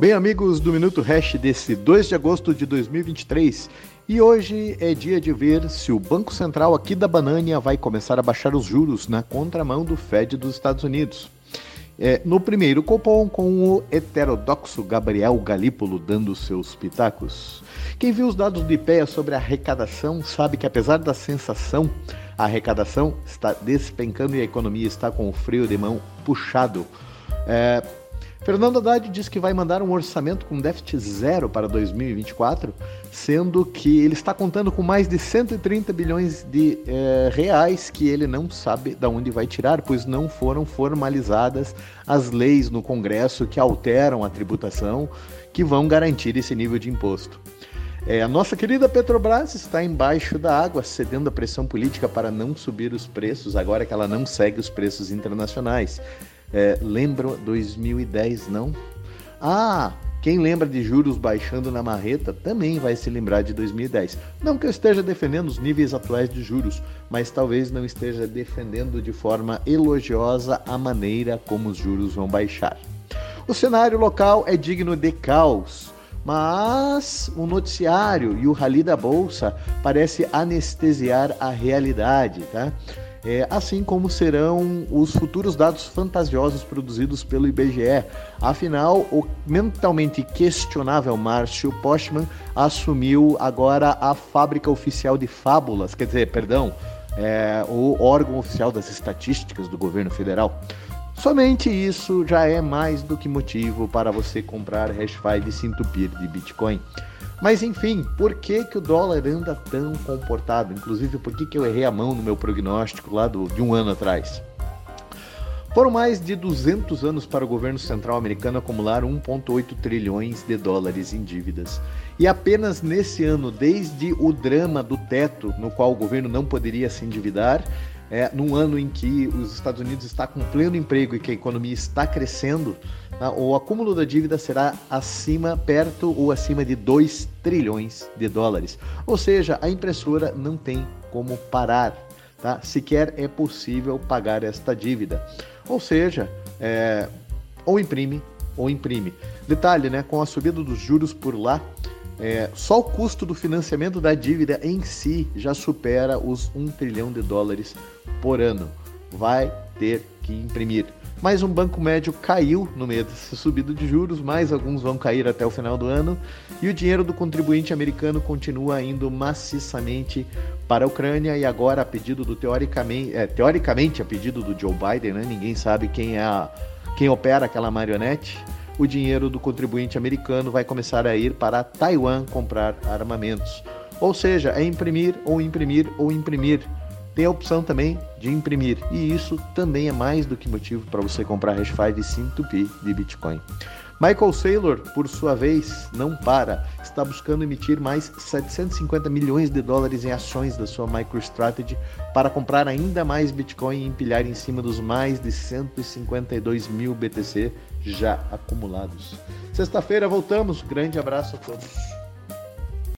Bem, amigos do Minuto Hash desse 2 de agosto de 2023, e hoje é dia de ver se o Banco Central aqui da Banânia vai começar a baixar os juros na contramão do Fed dos Estados Unidos. É, no primeiro copom, com o heterodoxo Gabriel Galípolo dando seus pitacos. Quem viu os dados do IPEA sobre a arrecadação sabe que, apesar da sensação, a arrecadação está despencando e a economia está com o freio de mão puxado. É, Fernando Haddad diz que vai mandar um orçamento com déficit zero para 2024, sendo que ele está contando com mais de 130 bilhões de é, reais que ele não sabe de onde vai tirar, pois não foram formalizadas as leis no Congresso que alteram a tributação que vão garantir esse nível de imposto. É, a nossa querida Petrobras está embaixo da água, cedendo a pressão política para não subir os preços, agora que ela não segue os preços internacionais. É, lembram 2010, não? Ah, quem lembra de juros baixando na marreta também vai se lembrar de 2010. Não que eu esteja defendendo os níveis atuais de juros, mas talvez não esteja defendendo de forma elogiosa a maneira como os juros vão baixar. O cenário local é digno de caos. Mas o noticiário e o rally da bolsa parece anestesiar a realidade, tá? É, assim como serão os futuros dados fantasiosos produzidos pelo IBGE. Afinal, o mentalmente questionável Márcio Postman assumiu agora a fábrica oficial de fábulas, quer dizer, perdão, é, o órgão oficial das estatísticas do governo federal. Somente isso já é mais do que motivo para você comprar HashFi de se entupir de Bitcoin. Mas enfim, por que, que o dólar anda tão comportado? Inclusive, por que, que eu errei a mão no meu prognóstico lá do, de um ano atrás? Foram mais de 200 anos para o governo central americano acumular 1,8 trilhões de dólares em dívidas. E apenas nesse ano, desde o drama do teto, no qual o governo não poderia se endividar, é, num ano em que os Estados Unidos está com pleno emprego e que a economia está crescendo, tá, o acúmulo da dívida será acima, perto ou acima de 2 trilhões de dólares. Ou seja, a impressora não tem como parar, tá? sequer é possível pagar esta dívida. Ou seja, é, ou imprime ou imprime. Detalhe, né, com a subida dos juros por lá, é, só o custo do financiamento da dívida em si já supera os 1 trilhão de dólares por ano. Vai ter que imprimir. Mais um banco médio caiu no meio dessa subida de juros, mais alguns vão cair até o final do ano, e o dinheiro do contribuinte americano continua indo maciçamente para a Ucrânia e agora a pedido do teoricamente, é, teoricamente a pedido do Joe Biden, né? Ninguém sabe quem é a, quem opera aquela marionete. O dinheiro do contribuinte americano vai começar a ir para Taiwan comprar armamentos. Ou seja, é imprimir ou imprimir ou imprimir tem a opção também de imprimir, e isso também é mais do que motivo para você comprar HashFi de 5P de Bitcoin. Michael Saylor, por sua vez, não para. Está buscando emitir mais 750 milhões de dólares em ações da sua MicroStrategy para comprar ainda mais Bitcoin e empilhar em cima dos mais de 152 mil BTC já acumulados. Sexta-feira voltamos. Grande abraço a todos.